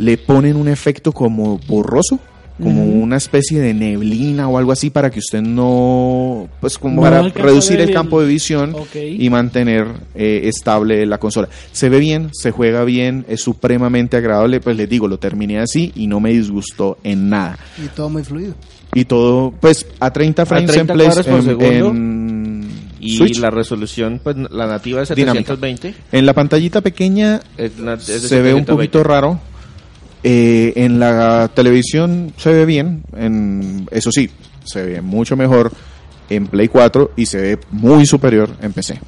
le ponen un efecto como borroso, como una especie de neblina o algo así para que usted no, pues como No para reducir el campo de visión y mantener eh, estable la consola. Se ve bien, se juega bien, es supremamente agradable, pues les digo, lo terminé así y no me disgustó en nada. Y todo muy fluido. Y todo, pues a 30 frames 30 en, Play- cuadros por en- segundo. en Y Switch. la resolución, pues la nativa es Dinámica. 720. En la pantallita pequeña la- se ve un 720. poquito raro. Eh, en la televisión se ve bien, en, eso sí, se ve mucho mejor en Play 4 y se ve muy superior en PC.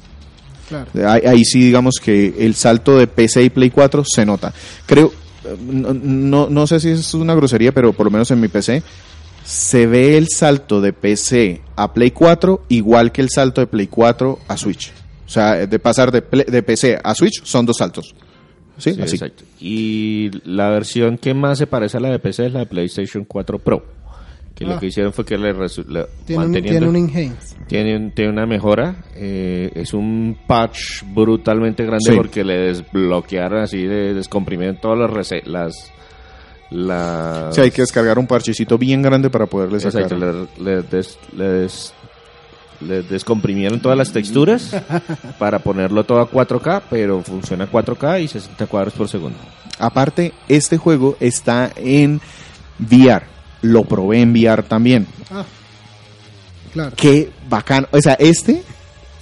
Claro. Ahí, ahí sí digamos que el salto de PC y Play 4 se nota. Creo, no, no, sé si es una grosería, pero por lo menos en mi PC se ve el salto de PC a Play 4 igual que el salto de Play 4 a Switch. O sea, de pasar de, de PC a Switch son dos saltos. ¿Sí? Sí, Así. exacto. Y la versión que más se parece a la de PC es la de PlayStation 4 Pro. Que lo Ah. que hicieron fue que le, le- Tiene un, manteniendo- tiene un enhance. tiene, un- tiene una mejora. eh, es un patch brutalmente grande Sí. porque le desbloquearon así, de, descomprimieron todas las las Sí, hay que descargar un parchecito bien grande para poderle sacar. Exacto, le, le des- le des- le descomprimieron todas las texturas [laughs] para ponerlo todo a 4K, pero funciona a 4K y 60 cuadros por segundo. Aparte, este juego está en VR. Lo probé en VR también. Ah, claro. Qué bacán. O sea, este,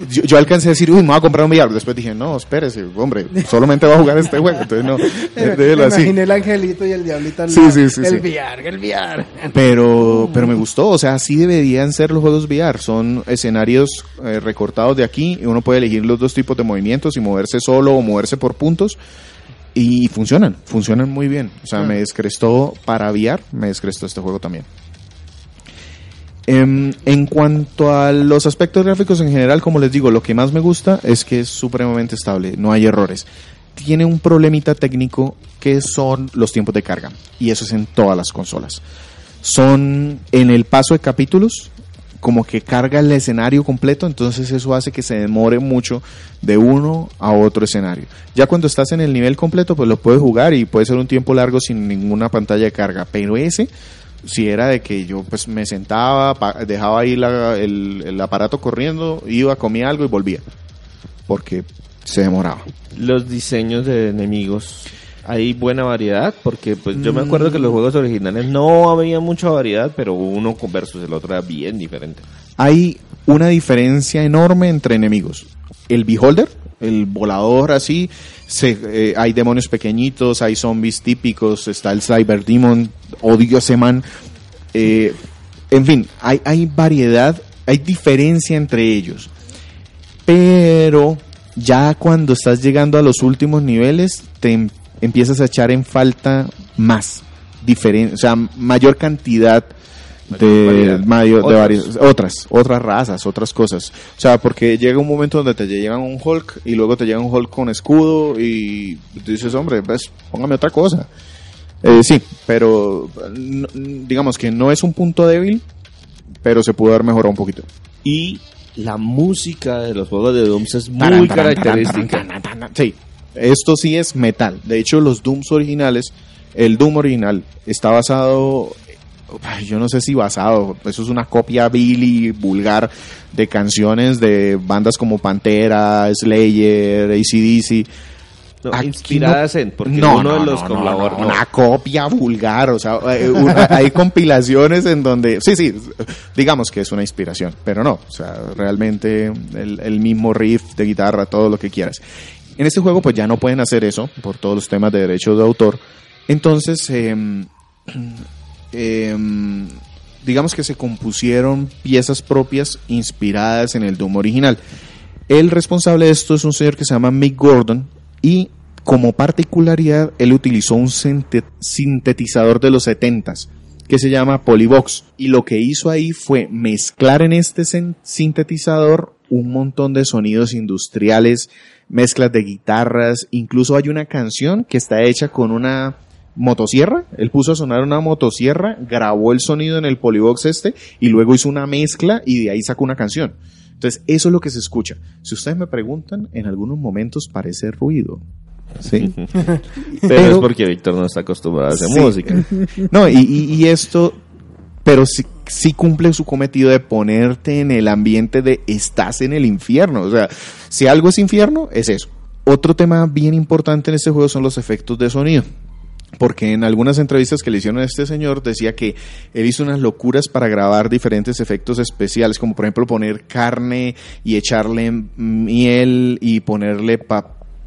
yo, yo alcancé a decir, uy, me voy a comprar un VR. Después dije, no, espérese, hombre, solamente voy a jugar este juego. Entonces, no, déjelo así. imaginé el angelito y el diablito al Sí, sí, sí, El. VR, el VR. Pero, pero me gustó, o sea, así deberían ser los juegos VR. Son escenarios eh, recortados de aquí y uno puede elegir los dos tipos de movimientos y moverse solo o moverse por puntos. Y funcionan, funcionan muy bien. O sea, Claro. me descrestó para VR, me descrestó este juego también. Em, en cuanto a los aspectos gráficos en general, como les digo, lo que más me gusta es que es supremamente estable, no hay errores. Tiene un problemita técnico que son los tiempos de carga, y eso es en todas las consolas. Son en el paso de capítulos, como que carga el escenario completo, entonces eso hace que se demore mucho de uno a otro escenario. Ya cuando estás en el nivel completo, pues lo puedes jugar y puede ser un tiempo largo sin ninguna pantalla de carga, pero ese si era de que yo pues me sentaba, dejaba ahí la- el, el aparato corriendo, iba, comía algo y volvía. porque se demoraba. Los diseños de enemigos. Hay buena variedad, porque pues yo me acuerdo que los juegos originales no había mucha variedad, pero uno versus el otro era bien diferente. Hay una diferencia enorme entre enemigos. El Beholder, el volador así, eh, hay demonios pequeñitos, hay zombies típicos, está el Cyber Demon, odio ese man. Eh, en fin, hay, hay variedad, hay diferencia entre ellos. Pero ya cuando estás llegando a los últimos niveles, te em- empiezas a echar en falta más. Diferen o sea, mayor cantidad de, mayor- de varias- otras, otras razas, otras cosas. O sea, porque llega un momento donde te llegan un Hulk y luego te llega un Hulk con escudo y tú dices, hombre, pues póngame otra cosa. Eh, sí, pero digamos que no es un punto débil, pero se pudo haber mejorado un poquito. Y la música de los juegos de Dooms es muy Taran, taran, taran, característica. taran. Sí, esto sí es metal. De hecho, los Dooms originales, el Doom original está basado, yo no sé si basado, eso es una copia vil y vulgar de canciones de bandas como Pantera, Slayer, ACDC. No, Aquí inspiradas no- en, porque no, uno no, de los colaboradores- una copia vulgar, o sea, eh, [laughs] una- hay compilaciones en donde, sí, sí, digamos que es una inspiración, pero no, o sea, realmente el, el mismo riff de guitarra, todo lo que quieras. En este juego pues ya no pueden hacer eso por todos los temas de derechos de autor, entonces, em, em, digamos que se compusieron piezas propias inspiradas en el Doom original. El responsable de esto es un señor que se llama Mick Gordon y como particularidad él utilizó un sinte- sintetizador de los 70s que se llama Polybox y lo que hizo ahí fue mezclar en este sintetizador un montón de sonidos industriales, mezclas de guitarras, incluso hay una canción que está hecha con una motosierra, él puso a sonar una motosierra, grabó el sonido en el Polybox este y luego hizo una mezcla y de ahí sacó una canción. Entonces, eso es lo que se escucha. Si ustedes me preguntan, en algunos momentos parece ruido. ¿Sí? Pero, [laughs] Pero- es porque Víctor no está acostumbrado a hacer Sí. música. [laughs] No, y, y- y esto, pero sí, sí cumple su cometido de ponerte en el ambiente de estás en el infierno. O sea, si algo es infierno, es eso. Otro tema bien importante en este juego son los efectos de sonido. Porque en algunas entrevistas que le hicieron a este señor decía que él hizo unas locuras para grabar diferentes efectos especiales, como por ejemplo poner carne y echarle miel y ponerle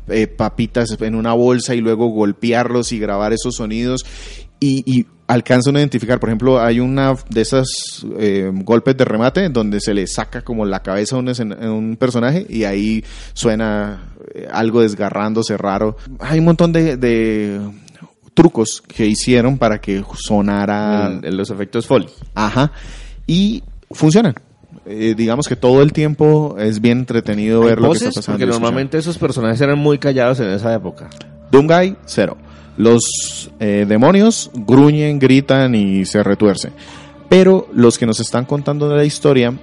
eh, papitas en una bolsa y luego golpearlos y grabar esos sonidos. Y, y alcanzan a identificar, por ejemplo, hay una de esas eh, golpes de remate donde se le saca como la cabeza a un, personaje y ahí suena eh, algo desgarrándose raro. Hay un montón de trucos que hicieron para que sonara los efectos Foley. Ajá. Y funcionan. Eh, digamos que todo el tiempo es bien entretenido ¿Hay ver lo que está pasando. Porque normalmente esos personajes eran muy callados en esa época. Doomguy, cero. Los eh, demonios gruñen, gritan y se retuercen. Pero los que nos están contando de la historia,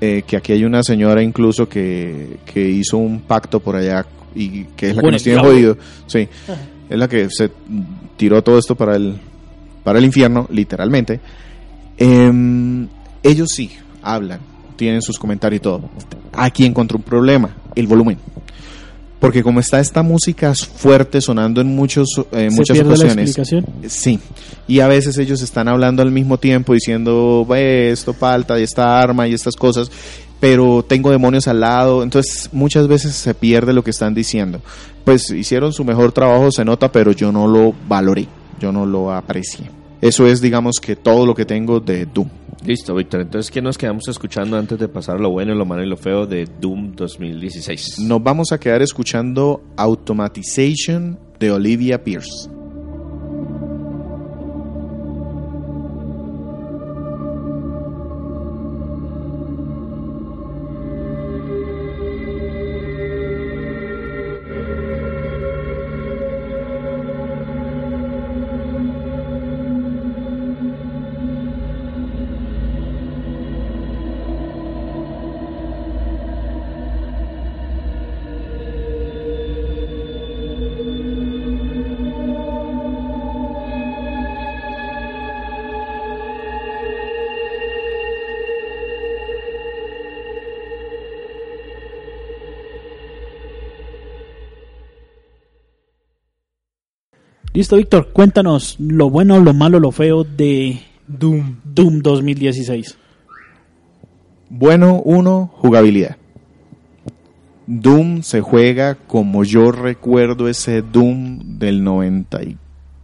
eh, que aquí hay una señora incluso que, que hizo un pacto por allá y que es la que nos tiene jodido. Sí, es la que se tiró todo esto para el, para el infierno, literalmente. Em, ellos sí hablan, tienen sus comentarios y todo. Aquí encontró un problema, el volumen. Porque como está esta música fuerte sonando en muchos, eh, ¿Se muchas la ocasiones, explicación? Sí, y a veces ellos están hablando al mismo tiempo diciendo, ve, esto falta, y esta arma y estas cosas, pero tengo demonios al lado, entonces muchas veces se pierde lo que están diciendo. Pues hicieron su mejor trabajo, se nota, pero yo no lo valoré, yo no lo aprecié. Eso es, digamos, que todo lo que tengo de Doom. Listo, Víctor. Entonces, ¿qué nos quedamos escuchando antes de pasar lo bueno, lo malo y lo feo de Doom 2016? Nos vamos a quedar escuchando Automatization de Olivia Pierce. Listo, Víctor, cuéntanos lo bueno, lo malo, lo feo de Doom, Doom 2016. Bueno, uno, jugabilidad. Doom se juega como yo recuerdo ese Doom del 90. y-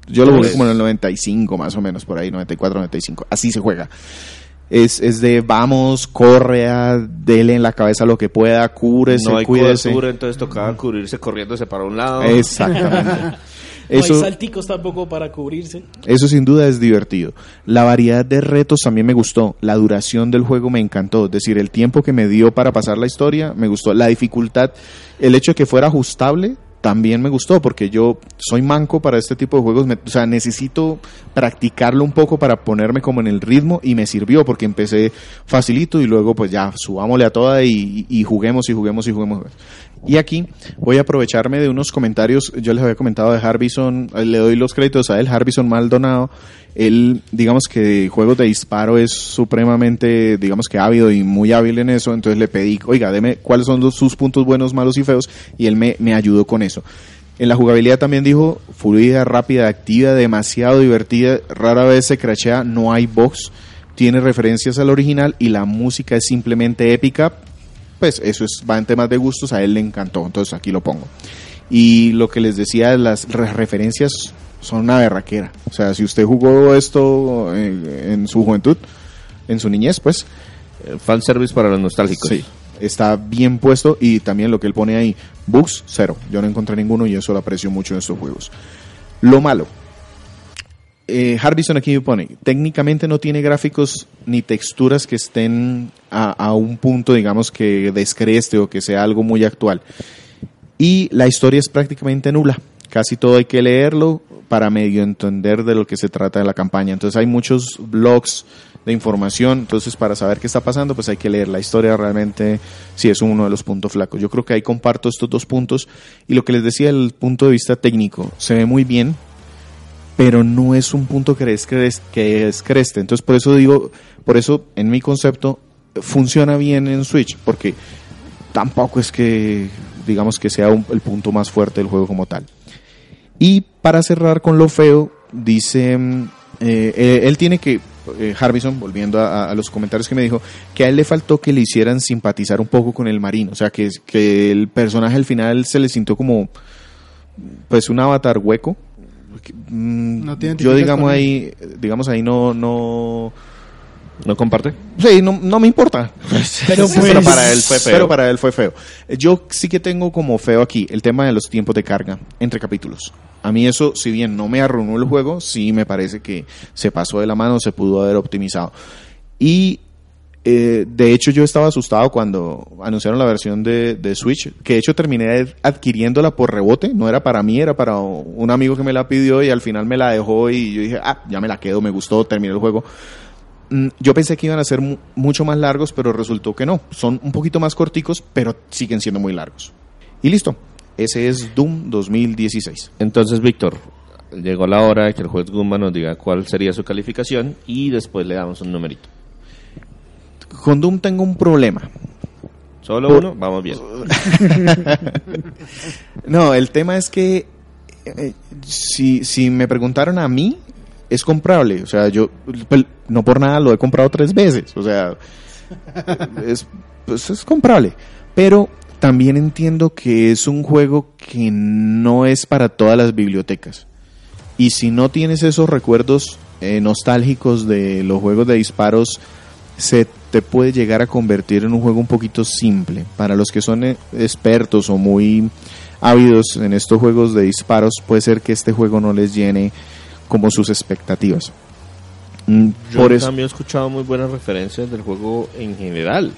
yo lo jugué como en el 95 más o menos, por ahí, 94, 95. Así se juega. Es, es de vamos, corre, a, dele en la cabeza lo que pueda, cúrese, no hay cuídese. cobertura, entonces tocaba cubrirse corriéndose para un lado. Exactamente. [laughs] No hay Eso, salticos tampoco para cubrirse. Eso sin duda es divertido. La variedad de retos también me gustó. La duración del juego me encantó. Es decir, el tiempo que me dio para pasar la historia me gustó. La dificultad, el hecho de que fuera ajustable también me gustó porque yo soy manco para este tipo de juegos. Me- o sea, necesito practicarlo un poco para ponerme como en el ritmo y me sirvió porque empecé facilito y luego pues ya subámosle a toda y, y juguemos y juguemos y juguemos. Y aquí voy a aprovecharme de unos comentarios, yo les había comentado de Harbison, eh, le doy los créditos a él, Harbison Maldonado, él digamos que juegos de disparo es supremamente, digamos que ávido y muy hábil en eso, entonces le pedí, oiga, deme cuáles son sus puntos buenos, malos y feos, y él me, me ayudó con eso. En la jugabilidad también dijo, fluida, rápida, activa, demasiado divertida, rara vez se crachea, no hay box, tiene referencias al original y la música es simplemente épica, pues eso es, va en temas de gustos, a él le encantó, entonces aquí lo pongo. Y lo que les decía, las re- referencias son una berraquera. O sea, si usted jugó esto en su juventud, en su niñez, pues Eh, Fanservice para los nostálgicos. sí, está bien puesto y también lo que él pone ahí, bugs, cero. Yo no encontré ninguno y eso lo aprecio mucho en estos juegos. Lo malo. Eh, Harbison aquí me pone, técnicamente no tiene gráficos ni texturas que estén a, un punto, digamos, que descreste o que sea algo muy actual. Y la historia es prácticamente nula. Casi todo hay que leerlo para medio entender de lo que se trata de la campaña. Entonces hay muchos blogs de información. Entonces para saber qué está pasando, pues hay que leer la historia realmente. Sí, es uno de los puntos flacos. Yo creo que ahí comparto estos dos puntos. Y lo que les decía, el punto de vista técnico, se ve muy bien, pero no es un punto que es, que es, que es creste. Entonces por eso digo, por eso en mi concepto funciona bien en Switch, porque tampoco es que digamos que sea el punto más fuerte del juego como tal. Y para cerrar con lo feo, dice, mm, eh, eh, él tiene que, eh, Harbison, volviendo a los comentarios que me dijo, que a él le faltó que le hicieran simpatizar un poco con el marino, o sea, que, que el personaje al final se le sintió como, pues, un avatar hueco. Mm, No te yo digamos ahí, digamos ahí no, no, ¿No comparte? Sí, no, no me importa. [laughs] Pero pues- Pero para él fue feo. Pero para él fue feo. Yo sí que tengo como feo aquí el tema de los tiempos de carga entre capítulos. A mí eso, si bien no me arruinó el juego, sí me parece que se pasó de la mano, se pudo haber optimizado. Y eh, de hecho yo estaba asustado cuando anunciaron la versión de, Switch, que de hecho terminé adquiriéndola por rebote, no era para mí, era para un amigo que me la pidió y al final me la dejó y yo dije, ah, ya me la quedo, me gustó, terminé el juego. Mm, Yo pensé que iban a ser mu- mucho más largos, pero resultó que no. Son un poquito más corticos, pero siguen siendo muy largos. Y listo. Ese es Doom 2016. Entonces, Víctor, llegó la hora de que el juez Gumba nos diga cuál sería su calificación y después le damos un numerito. Con Doom tengo un problema. ¿Solo uno? Vamos bien. [laughs] No, el tema es que eh, si, si me preguntaron a mí, es comprable. O sea, yo pues, no por nada lo he comprado tres veces. O sea, es, pues, es comprable. Pero también entiendo que es un juego que no es para todas las bibliotecas. Y si no tienes esos recuerdos eh, nostálgicos de los juegos de disparos, se te puede llegar a convertir en un juego un poquito simple. Para los que son eh, expertos o muy ávidos en estos juegos de disparos, puede ser que este juego no les llene como sus expectativas. Mm, Yo Por eso, cambio he escuchado muy buenas referencias del juego en general.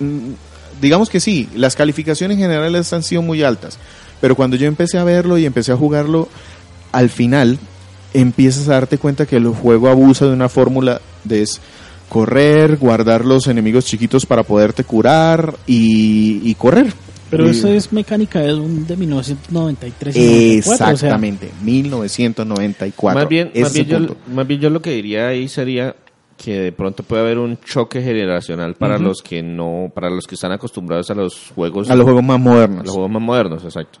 Mm, digamos que sí, las calificaciones generales han sido muy altas, pero cuando yo empecé a verlo y empecé a jugarlo, al final empiezas a darte cuenta que el juego abusa de una fórmula de es correr, guardar los enemigos chiquitos para poderte curar y, y correr. Pero eso es mecánica de, un, de 1993. y 94, o sea, Exactamente, 1994. Más bien, más, bien yo, más bien yo lo que diría ahí sería que de pronto puede haber un choque generacional para los que no, para los que están acostumbrados a los juegos, a los juegos más modernos. a los juegos más modernos, exacto.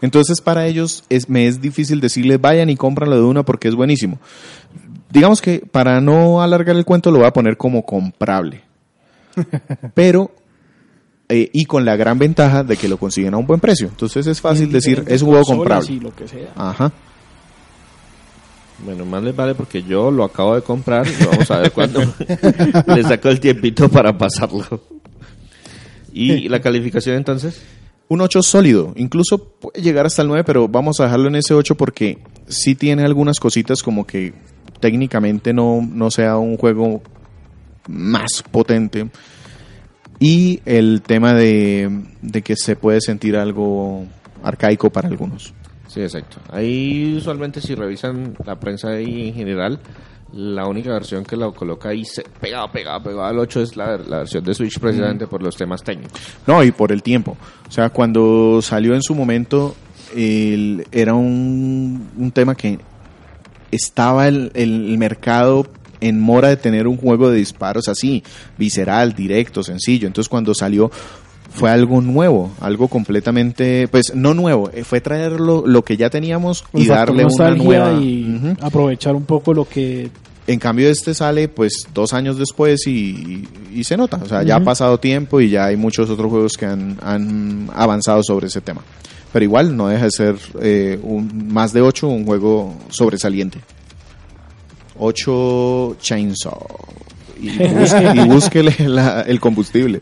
Entonces para ellos es, me es difícil decirles vayan y cómpranlo de una porque es buenísimo. Digamos que para no alargar el cuento lo voy a poner como comprable. [laughs] Pero eh, y con la gran ventaja de que lo consiguen a un buen precio. Entonces es fácil En decir es un juego comprable. Y lo que sea. Ajá. Bueno, más les vale porque yo lo acabo de comprar y vamos a ver cuándo [laughs] le saco el tiempito para pasarlo. ¿Y la calificación entonces? Un 8 sólido, incluso puede llegar hasta el 9, pero vamos a dejarlo en ese 8 porque sí tiene algunas cositas como que técnicamente no, no sea un juego más potente. Y el tema de, de que se puede sentir algo arcaico para algunos. Sí, exacto. Ahí usualmente si revisan la prensa ahí en general, la única versión que lo coloca ahí se- pegado, pegado, pegado al 8 es la, la versión de Switch precisamente por los temas técnicos. No, y por el tiempo. O sea, cuando salió en su momento, el- era un, un tema que estaba el, el mercado en mora de tener un juego de disparos así, visceral, directo, sencillo. Entonces cuando salió fue algo nuevo, algo completamente, pues no nuevo, eh, fue traer lo, lo que ya teníamos y darle una nueva... y aprovechar un poco lo que En cambio este sale pues dos años después y, y se nota, o sea, ya ha pasado tiempo y ya hay muchos otros juegos que han, han avanzado sobre ese tema. Pero igual no deja de ser eh, un, más de 8 un juego sobresaliente. 8 Chainsaw. Y, [laughs] búsquele la- el combustible.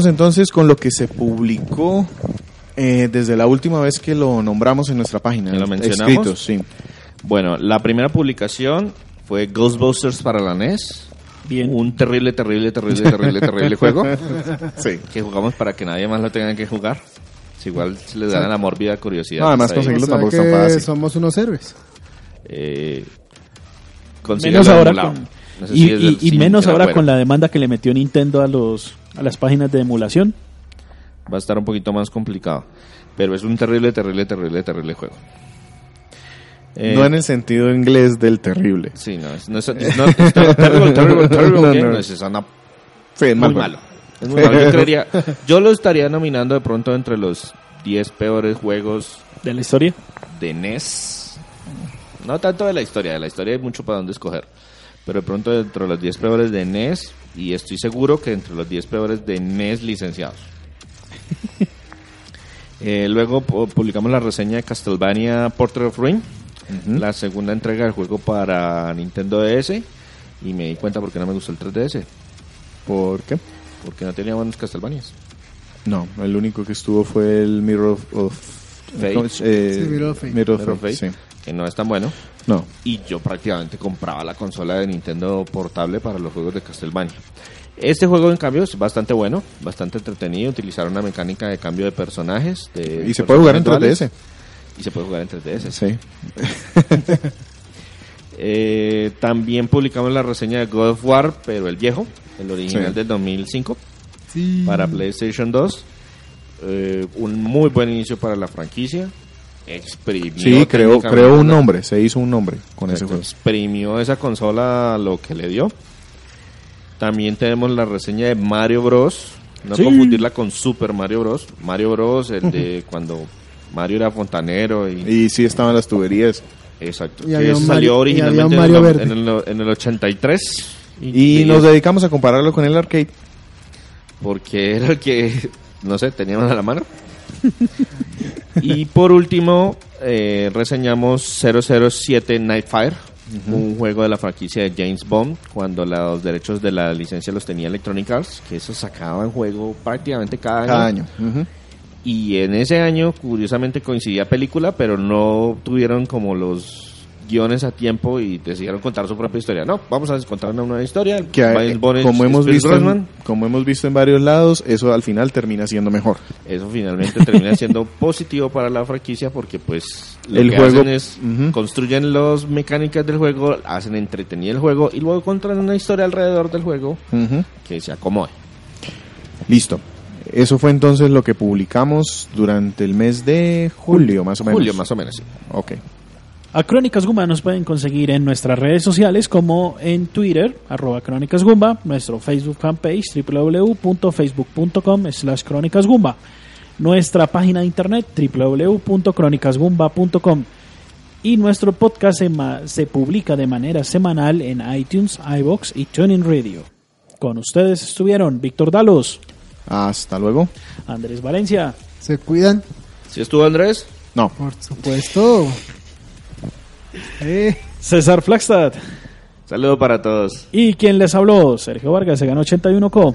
Vamos entonces con lo que se publicó eh, desde la última vez que lo nombramos en nuestra página. ¿Que lo mencionamos? Escritos, sí. Bueno, la primera publicación fue Ghostbusters para la NES. bien Un terrible, terrible, terrible, terrible, terrible [laughs] juego Sí. que jugamos para que nadie más lo tenga que jugar. Si igual se les da la mórbida curiosidad. No, además conseguirlo O sea tampoco es tan que fácil. somos unos héroes. eh, menos ahora con, No sé y, si menos ahora con la demanda que le metió Nintendo a los a las páginas de emulación Va a estar un poquito más complicado. Pero es un terrible, terrible, terrible, terrible juego. Eh, No en el sentido inglés del terrible. Sí, no, es, no es, [laughs] terrible, terrible, terrible No, game. no. No, es, es una- Sí, es muy mal malo. Es muy malo. Yo, creería, yo lo estaría nominando de pronto entre los 10 peores juegos de la historia. de NES. No tanto de la historia, de la historia hay mucho para donde escoger. Pero de pronto dentro de los 10 peores de NES, y estoy seguro que entre los 10 peores de NES licenciados. [laughs] Eh, luego pu- publicamos la reseña de Castlevania Portrait of Ruin, la segunda entrega del juego para Nintendo DS, y me di cuenta porque no me gustó el 3DS, ¿Por qué? porque no tenía buenos Castlevanias. No, el único que estuvo fue el Mirror of... of- Fate. Eh, Sí, Mirror of Fate. Mirror of Mirror of Fate, Fate. sí. Que no es tan bueno. No. y yo prácticamente compraba la consola de Nintendo portable para los juegos de Castlevania. Este juego, en cambio, es bastante bueno, bastante entretenido. Utilizaron una mecánica de cambio de personajes. de Y se puede jugar en personajes 3DS. duales, Y se puede jugar en 3DS. Sí. [laughs] Eh, también publicamos la reseña de God of War, pero el viejo, el original Sí. del 2005, Sí. para PlayStation 2. Eh, un muy buen inicio para la franquicia. Exprimió Sí, creó, creó un nombre, se hizo un nombre con ese Exacto, juego. Exprimió esa consola lo que le dio. También tenemos la reseña de Mario Bros. No Sí. confundirla con Super Mario Bros. Mario Bros, el de cuando Mario era fontanero y... Y sí estaban las tuberías. exacto. Y que salió Mario- y originalmente en, el, en el- en el 83. Y nos dedicamos a compararlo con el arcade. porque era el que, no sé, teníamos a la mano. [laughs] y por último, eh, reseñamos 007 Nightfire, un juego de la franquicia de James Bond, cuando los derechos de la licencia los tenía Electronic Arts, que eso sacaba en juego prácticamente cada, Cada año. Y en ese año, curiosamente, coincidía película, pero no tuvieron como los guiones a tiempo y decidieron contar su propia historia. No, vamos a contar una nueva historia. Que, eh, Miles Bond es- como, hemos visto en, como hemos visto en varios lados, eso al final termina siendo mejor. Eso finalmente [laughs] termina siendo positivo para la franquicia porque pues lo El que juego- hacen es Ujú. construyen las mecánicas del juego, hacen entretenido el juego y luego contan una historia alrededor del juego que se acomode. Listo. Eso fue entonces lo que publicamos durante el mes de julio, más o menos. Julio más o menos. sí. Ok. A Crónicas Gumba nos pueden conseguir en nuestras redes sociales como en Twitter, arroba Crónicas Gumba, nuestro Facebook fanpage www.facebook.com slash Crónicas Gumba, nuestra página de internet www.crónicasgumba.com y nuestro podcast se, se publica de manera semanal en iTunes, iBox y TuneIn Radio. Con ustedes estuvieron Víctor Dalos, Hasta luego. Andrés Valencia, Se cuidan, ¿Sí estuvo Andrés? No. por supuesto. Eh, César Flagstad Saludo para todos. y quien les habló, Sergio Vargas, se ganó 81Co.